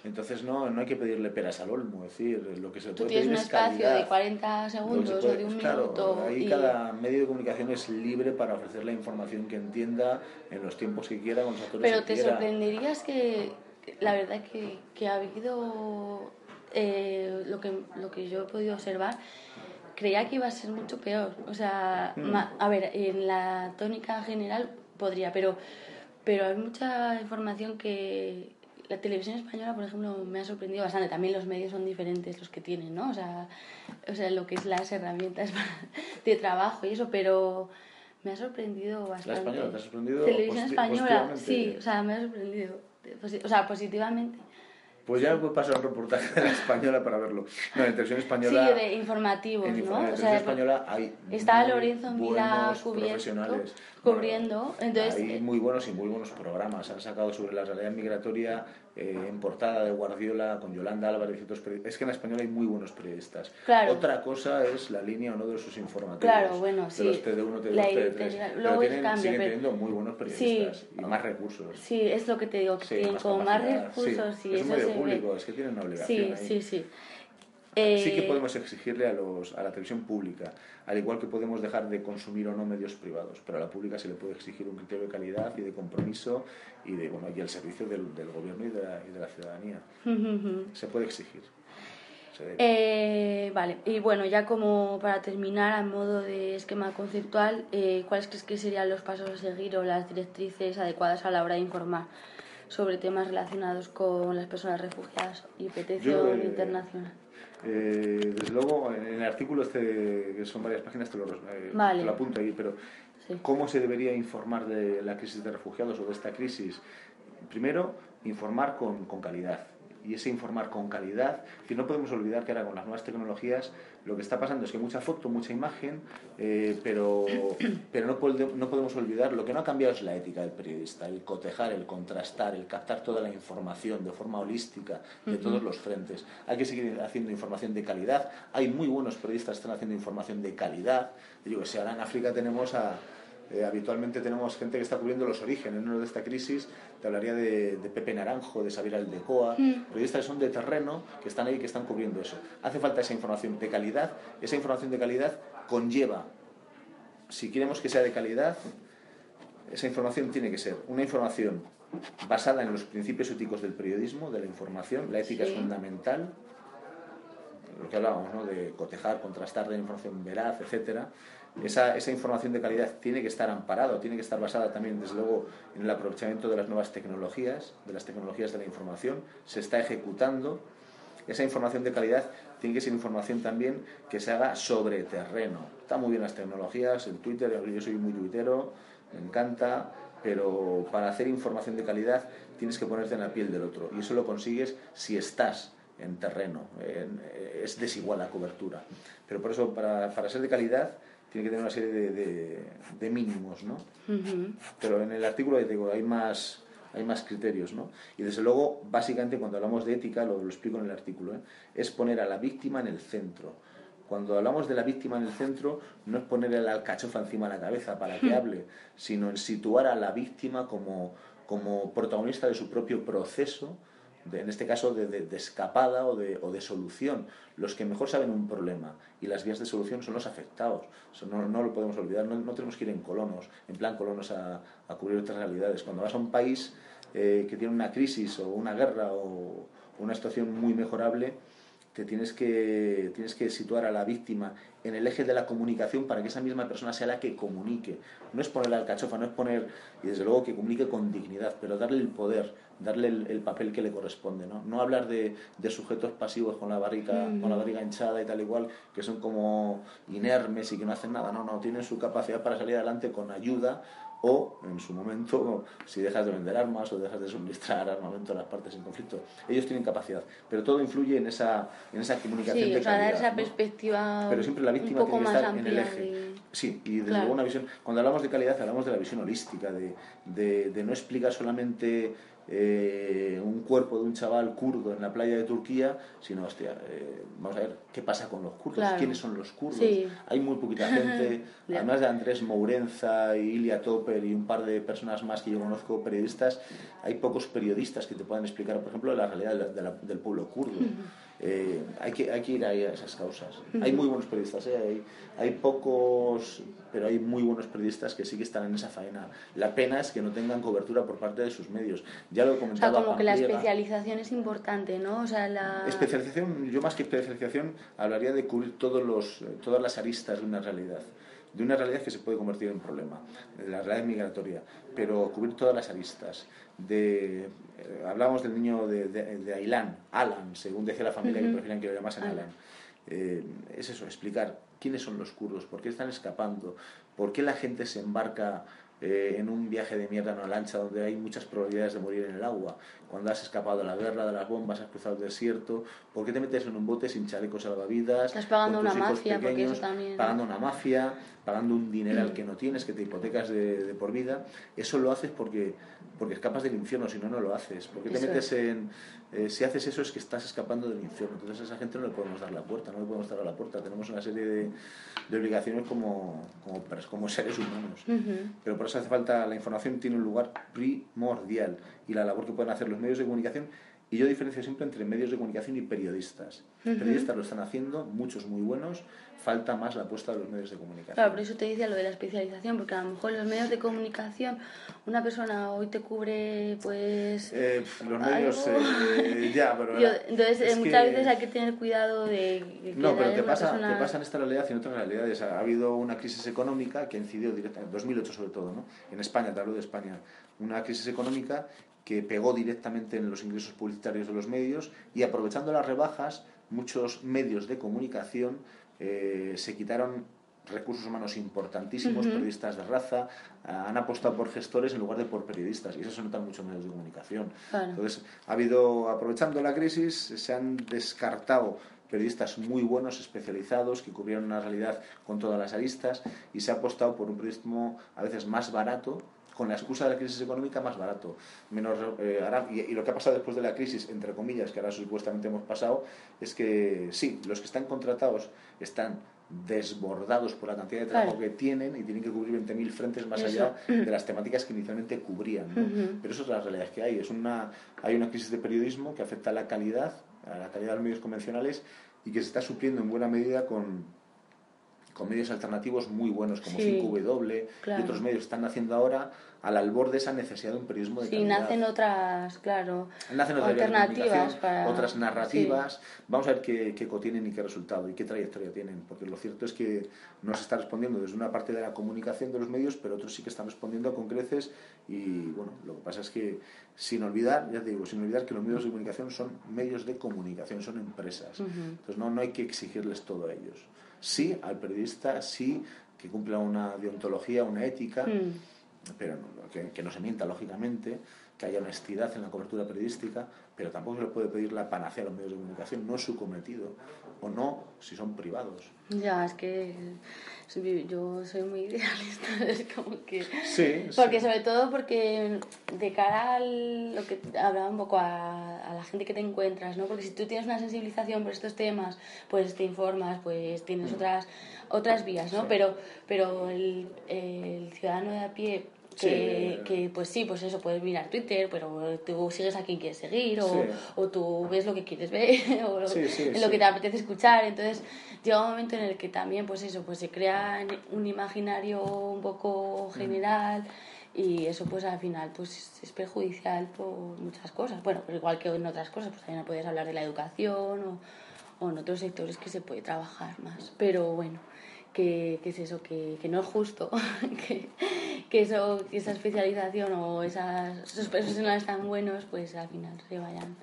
Entonces no, no hay que pedirle peras al olmo, es decir, lo que se Tú puede tienes un espacio de 40 segundos o de un claro, minuto. Ahí cada medio de comunicación es libre para ofrecer la información que entienda en los tiempos que quiera, con los actores Pero te sorprenderías que, la verdad que, que ha habido eh, lo, que, lo que yo he podido observar, creía que iba a ser mucho peor. O sea, mm. a ver, en la tónica general podría, pero, pero hay mucha información que la televisión española, por ejemplo, me ha sorprendido bastante. También los medios son diferentes los que tienen, ¿no? O sea, o sea lo que es las herramientas <laughs> de trabajo y eso, pero me ha sorprendido bastante. ¿La española te ha sorprendido? Televisión española, sí, o sea, me ha sorprendido. O sea, positivamente. Pues ya puedo pasar un reportaje de la española para verlo. No, en televisión española. Sí, de informativos, en, ¿no? En televisión o sea, española hay. Está Lorenzo Mila cubierto, cubriendo. Entonces, hay eh, muy buenos y muy buenos programas. Han sacado sobre la realidad migratoria eh, en portada de Guardiola con Yolanda Álvarez y otros periodistas. Es que en español hay muy buenos periodistas. Claro. Otra cosa es la línea o no de sus informativos. Claro, bueno, de sí. los TD1, TD2, TD3. Luego pero tienen, cambia, siguen pero... teniendo muy buenos periodistas sí, y más recursos. Sí, es lo que te digo, que sí, tienen más como más recursos. Sí, sí es eso un medio público, ve. es que tienen una obligación. Sí, ahí. sí, sí. Sí que Eh, podemos exigirle a, los, a la televisión pública, al igual que podemos dejar de consumir o no medios privados, pero a la pública se le puede exigir un criterio de calidad y de compromiso y de bueno y el servicio del, del gobierno y de la, y de la ciudadanía. <laughs> Se puede exigir. Eh, vale, y bueno, ya como para terminar, a modo de esquema conceptual, eh, ¿cuáles crees que serían los pasos a seguir o las directrices adecuadas a la hora de informar sobre temas relacionados con las personas refugiadas y protección Yo, eh, internacional? Eh, desde luego, en el artículo este, que son varias páginas, te lo, eh, Vale. te lo apunto ahí, pero Sí. ¿cómo se debería informar de la crisis de refugiados o de esta crisis? Primero, informar con, con calidad. Y ese informar con calidad, que no podemos olvidar que ahora con las nuevas tecnologías lo que está pasando es que mucha foto, mucha imagen, eh, pero, <coughs> pero no, pode- no podemos olvidar, lo que no ha cambiado es la ética del periodista, el cotejar, el contrastar, el captar toda la información de forma holística de todos los frentes. Hay que seguir haciendo información de calidad. Hay muy buenos periodistas que están haciendo información de calidad. Digo, si ahora en África tenemos a, eh, habitualmente tenemos gente que está cubriendo los orígenes ¿no? de esta crisis. Te hablaría de, de Pepe Naranjo, de Xavier Aldecoa, periodistas que son de terreno, que están ahí, que están cubriendo eso. Hace falta esa información de calidad. Esa información de calidad conlleva, si queremos que sea de calidad, esa información tiene que ser una información basada en los principios éticos del periodismo, de la información. La ética es fundamental. Lo que hablábamos, ¿no? de cotejar, contrastar la información veraz, etcétera. Esa, esa, información de calidad tiene que estar amparada, tiene que estar basada también, desde luego, en el aprovechamiento de las nuevas tecnologías, de las tecnologías de la información. Se está ejecutando. Esa información de calidad tiene que ser información también que se haga sobre terreno. Está muy bien las tecnologías, el Twitter, yo soy muy tuitero, me encanta, pero para hacer información de calidad tienes que ponerte en la piel del otro y eso lo consigues si estás en terreno. es desigual la cobertura. Pero por eso, para, para ser de calidad, tiene que tener una serie de, de, mínimos, ¿no? Pero en el artículo digo, hay más hay más criterios, ¿no? Y desde luego, básicamente, cuando hablamos de ética, lo, lo explico en el artículo, ¿eh? es poner a la víctima en el centro. Cuando hablamos de la víctima en el centro, no es ponerle la alcachofa encima de la cabeza para que hable, sino en situar a la víctima como, como protagonista de su propio proceso, en este caso de, escapada o de, solución. Los que mejor saben un problema y las vías de solución son los afectados. no, no, lo podemos olvidar, no, no, tenemos que ir en colonos, en plan colonos a, a cubrir otras realidades. Cuando vas a un país eh, que tiene una crisis o una guerra o una situación muy mejorable, te tienes que, tienes que situar a la víctima en el eje de la comunicación para que esa misma persona sea la que comunique. No es ponerle al cachofa, no es poner, y desde luego que comunique con dignidad, pero darle el poder, darle el, papel que le corresponde. ¿no? no hablar de, de, sujetos pasivos con la, barriga, con la barriga hinchada y tal igual, que son como inermes y que no hacen nada. No, no, tienen su capacidad para salir adelante con ayuda o en su momento si dejas de vender armas o dejas de suministrar armamento a las partes en conflicto. Ellos tienen capacidad, pero todo influye en esa, en esa comunicación sí, de dar esa perspectiva Pero siempre la víctima tiene que estar en el eje. Sí, y desde luego una visión... Cuando hablamos de calidad hablamos de la visión holística, de, de, de no explicar solamente eh, un cuerpo de un chaval kurdo en la playa de Turquía, sino, hostia, eh, vamos a ver qué pasa con los kurdos, quiénes son los kurdos. Hay muy poquita <laughs> gente, además de Andrés Mourenza y Ilia Topper y un par de personas más que yo conozco, periodistas, hay pocos periodistas que te puedan explicar, por ejemplo, la realidad del pueblo kurdo. Eh, hay, que, hay que ir ahí a esas causas. Hay muy buenos periodistas, ¿eh? hay, hay, pocos, pero hay muy buenos periodistas que sí que están en esa faena. La pena es que no tengan cobertura por parte de sus medios. Ya lo he comentado. O sea, como que la especialización es importante, ¿no? O sea, la... Especialización, yo más que especialización hablaría de cubrir todos los, todas las aristas de una realidad de una realidad que se puede convertir en problema, de la realidad migratoria, pero cubrir todas las aristas. De, eh, hablamos del niño de, de, Ailán, Alan, según decía la familia que preferían que lo llamasen Alan. Eh, es eso, explicar quiénes son los kurdos, por qué están escapando, por qué la gente se embarca eh, en un viaje de mierda en una lancha donde hay muchas probabilidades de morir en el agua, cuando has escapado de la guerra, de las bombas, has cruzado el desierto, ¿por qué te metes en un bote sin chalecos salvavidas? Estás pagando una mafia, porque eso también... Pagando una mafia, pagando un dineral que no tienes, que te hipotecas de, de por vida. Eso lo haces porque porque escapas del infierno, si no, no lo haces. porque te metes en.? Eh, si haces eso es que estás escapando del infierno. Entonces a esa gente no le podemos dar la puerta, no le podemos dar la puerta. Tenemos una serie de, de obligaciones como, como, como, seres humanos. Pero por eso hace falta. La información tiene un lugar primordial y la labor que pueden hacer los medios de comunicación. Y yo diferencio siempre entre medios de comunicación y periodistas. Periodistas lo están haciendo, muchos muy buenos, falta más la apuesta de los medios de comunicación. Claro, por eso te decía lo de la especialización, porque a lo mejor los medios de comunicación, una persona hoy te cubre, pues. Eh, los medios, eh, ya, pero. entonces, muchas veces hay que tener cuidado de. no, pero te pasa, te pasa en esta realidad y en otras realidades. Ha habido una crisis económica que incidió directamente, en 2008 sobre todo, ¿no? En España, te hablo de España. Una crisis económica que pegó directamente en los ingresos publicitarios de los medios y aprovechando las rebajas, muchos medios de comunicación eh, se quitaron recursos humanos importantísimos, periodistas de raza, han apostado por gestores en lugar de por periodistas, y eso se nota en muchos medios de comunicación. Entonces, ha habido, aprovechando la crisis, se han descartado periodistas muy buenos, especializados, que cubrieron una realidad con todas las aristas, y se ha apostado por un periodismo a veces más barato, con la excusa de la crisis económica más barato. Menos, eh, y, lo que ha pasado después de la crisis, entre comillas, que ahora supuestamente hemos pasado, es que sí, los que están contratados están desbordados por la cantidad de trabajo que tienen y tienen que cubrir 20.000 frentes más allá <laughs> de las temáticas que inicialmente cubrían. Pero eso es la realidad que hay. Es una, hay una crisis de periodismo que afecta a la calidad, a la calidad de los medios convencionales y que se está supliendo en buena medida con con medios alternativos muy buenos como Sí, 5W claro. y otros medios que están naciendo ahora al albor de esa necesidad de un periodismo de Sí, calidad. nacen otras, claro, Nacen otras alternativas para... otras narrativas. Vamos a ver qué, qué eco tienen y qué resultado y qué trayectoria tienen, porque lo cierto es que no se está respondiendo desde una parte de la comunicación de los medios, pero otros sí que están respondiendo con creces y bueno, lo que pasa es que sin olvidar, ya te digo, sin olvidar que los medios de comunicación son medios de comunicación, son empresas. Ujú. Entonces no, no hay que exigirles todo a ellos. Sí al periodista, sí que cumpla una deontología, una ética, Mm. pero no- que, que no se mienta, lógicamente, que haya honestidad en la cobertura periodística, pero tampoco se le puede pedir la panacea a los medios de comunicación, no es su cometido, o no si son privados. Ya, es que yo soy muy <laughs> idealista, <laughs> es como que... Sí, Porque sí. sobre todo porque de cara a lo que hablaba un poco a, a la gente que te encuentras, ¿no? Porque si tú tienes una sensibilización por estos temas, pues te informas, pues tienes otras otras vías, ¿no? Sí. Pero pero el, el ciudadano de a pie que, Sí. que, pues sí, pues eso, puedes mirar Twitter, pero tú sigues a quien quieres seguir o, Sí. o tú ves lo que quieres ver <laughs> o lo, Sí, que te apetece escuchar. Entonces llega un momento en el que también, pues eso, pues se crea un imaginario un poco general y eso pues al final pues es- perjudicial por muchas cosas. Bueno, igual que en otras cosas, pues también puedes hablar de la educación o, o en otros sectores que se puede trabajar más. Pero bueno, que, que es eso, que, que no es justo <laughs> que, que, eso, que esa especialización o esas, esos profesionales tan buenos pues al final se vayan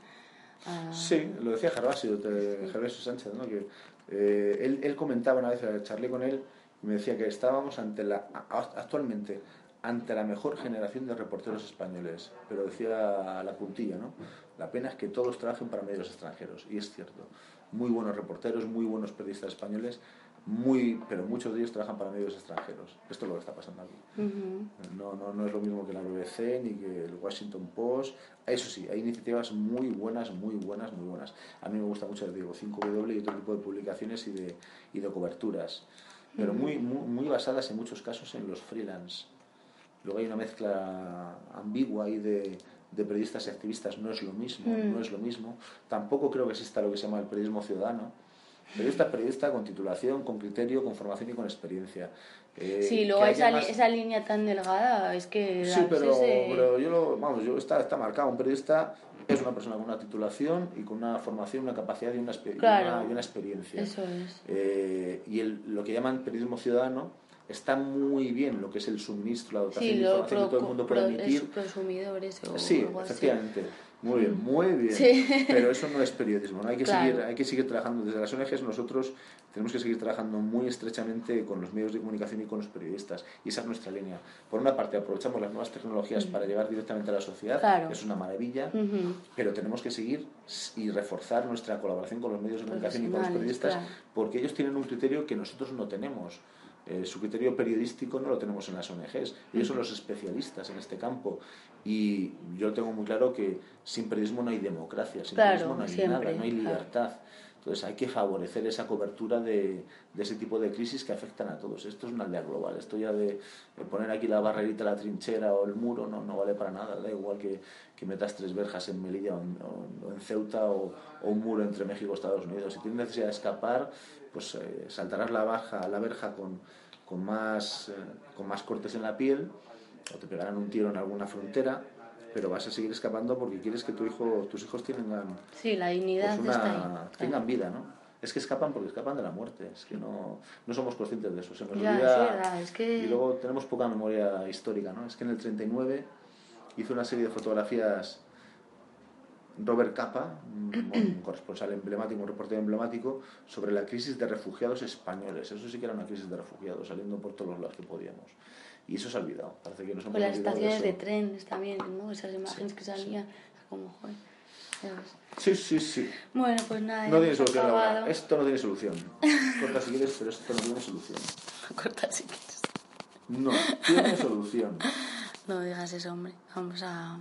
a... Sí, lo decía Gervasio, te- Gervasio Sánchez, ¿no? que eh, él, él comentaba una vez, eh, charlé con él, y me decía que estábamos ante la, actualmente ante la mejor generación de reporteros españoles, pero decía la puntilla, ¿no? La pena es que todos trabajen para medios extranjeros, y es cierto. Muy buenos reporteros, muy buenos periodistas españoles, muy, pero muchos de ellos trabajan para medios extranjeros. Esto es lo que está pasando aquí. Ujú. No, no, no es lo mismo que la BBC ni que el Washington Post. Eso sí, hay iniciativas muy buenas, muy buenas, muy buenas. A mí me gusta mucho, digo, 5W y otro tipo de publicaciones y de, y de coberturas, pero muy, muy, muy basadas en muchos casos en los freelance. Luego hay una mezcla ambigua ahí de, de periodistas y activistas, no es lo mismo, Mm. no es lo mismo. Tampoco creo que exista lo que se llama el periodismo ciudadano. Periodista periodista con titulación, con criterio, con formación y con experiencia. Eh, Sí, luego esa, más- esa línea tan delgada es que... Sí, a pero, pero yo lo, vamos, yo está, está marcado. Un periodista es una persona con una titulación y con una formación, una capacidad y una, expe- y Claro. una, y una experiencia. Eso es. Eh, y el, lo que llaman periodismo ciudadano está muy bien lo que es el suministro, la dotación Sí, de información que todo el mundo puede emitir. Sí, algo así. Muy bien, muy bien. Sí. Pero eso no es periodismo. ¿no? Hay, que Claro. seguir, hay que seguir trabajando. Desde las ONGs nosotros tenemos que seguir trabajando muy estrechamente con los medios de comunicación y con los periodistas. Y esa es nuestra línea. Por una parte, aprovechamos las nuevas tecnologías para llegar directamente a la sociedad. Claro. Es una maravilla. Pero tenemos que seguir y reforzar nuestra colaboración con los medios de comunicación y con los periodistas claro. porque ellos tienen un criterio que nosotros no tenemos. Eh, su criterio periodístico no lo tenemos en las ONGs. Ellos son los especialistas en este campo. Y yo tengo muy claro que sin periodismo no hay democracia, sin Claro, periodismo no hay siempre, nada, no hay claro. Entonces hay que favorecer esa cobertura de, ese tipo de crisis que afectan a todos. Esto es una aldea global. Esto ya de, poner aquí la barrerita, la trinchera o el muro no, no vale para nada. Da igual que, que metas tres verjas en Melilla o en, Ceuta o, o un muro entre México y Estados Unidos. Si tienes necesidad de escapar, pues eh, saltarás la, baja, la verja con, con, más, eh, con más cortes en la piel o te pegarán un tiro en alguna frontera, pero vas a seguir escapando porque quieres que tu hijo, tus hijos tengan Sí, la dignidad pues está ahí. tengan vida, ¿no? Es que escapan porque escapan de la muerte, es que no, no somos conscientes de eso, se nos Ya, olvida es verdad, es que- y luego tenemos poca memoria histórica, ¿no? Es que en el 39 hizo una serie de fotografías Robert Capa, un <clears throat> corresponsal emblemático, un reportero emblemático, sobre la crisis de refugiados españoles. Eso sí que era una crisis de refugiados, saliendo por todos los lados que podíamos. Y eso se ha olvidado. Parece que nos hemos Con las estaciones de eso. trenes también, ¿no? Esas imágenes que salían, como, joder. Sí, sí, sí. Bueno, pues nada, No tiene solución, acabado. Esto no tiene solución. <laughs> Corta si quieres, pero esto no tiene solución. Corta si quieres. No, tiene solución. <laughs> No digas eso, hombre. Vamos a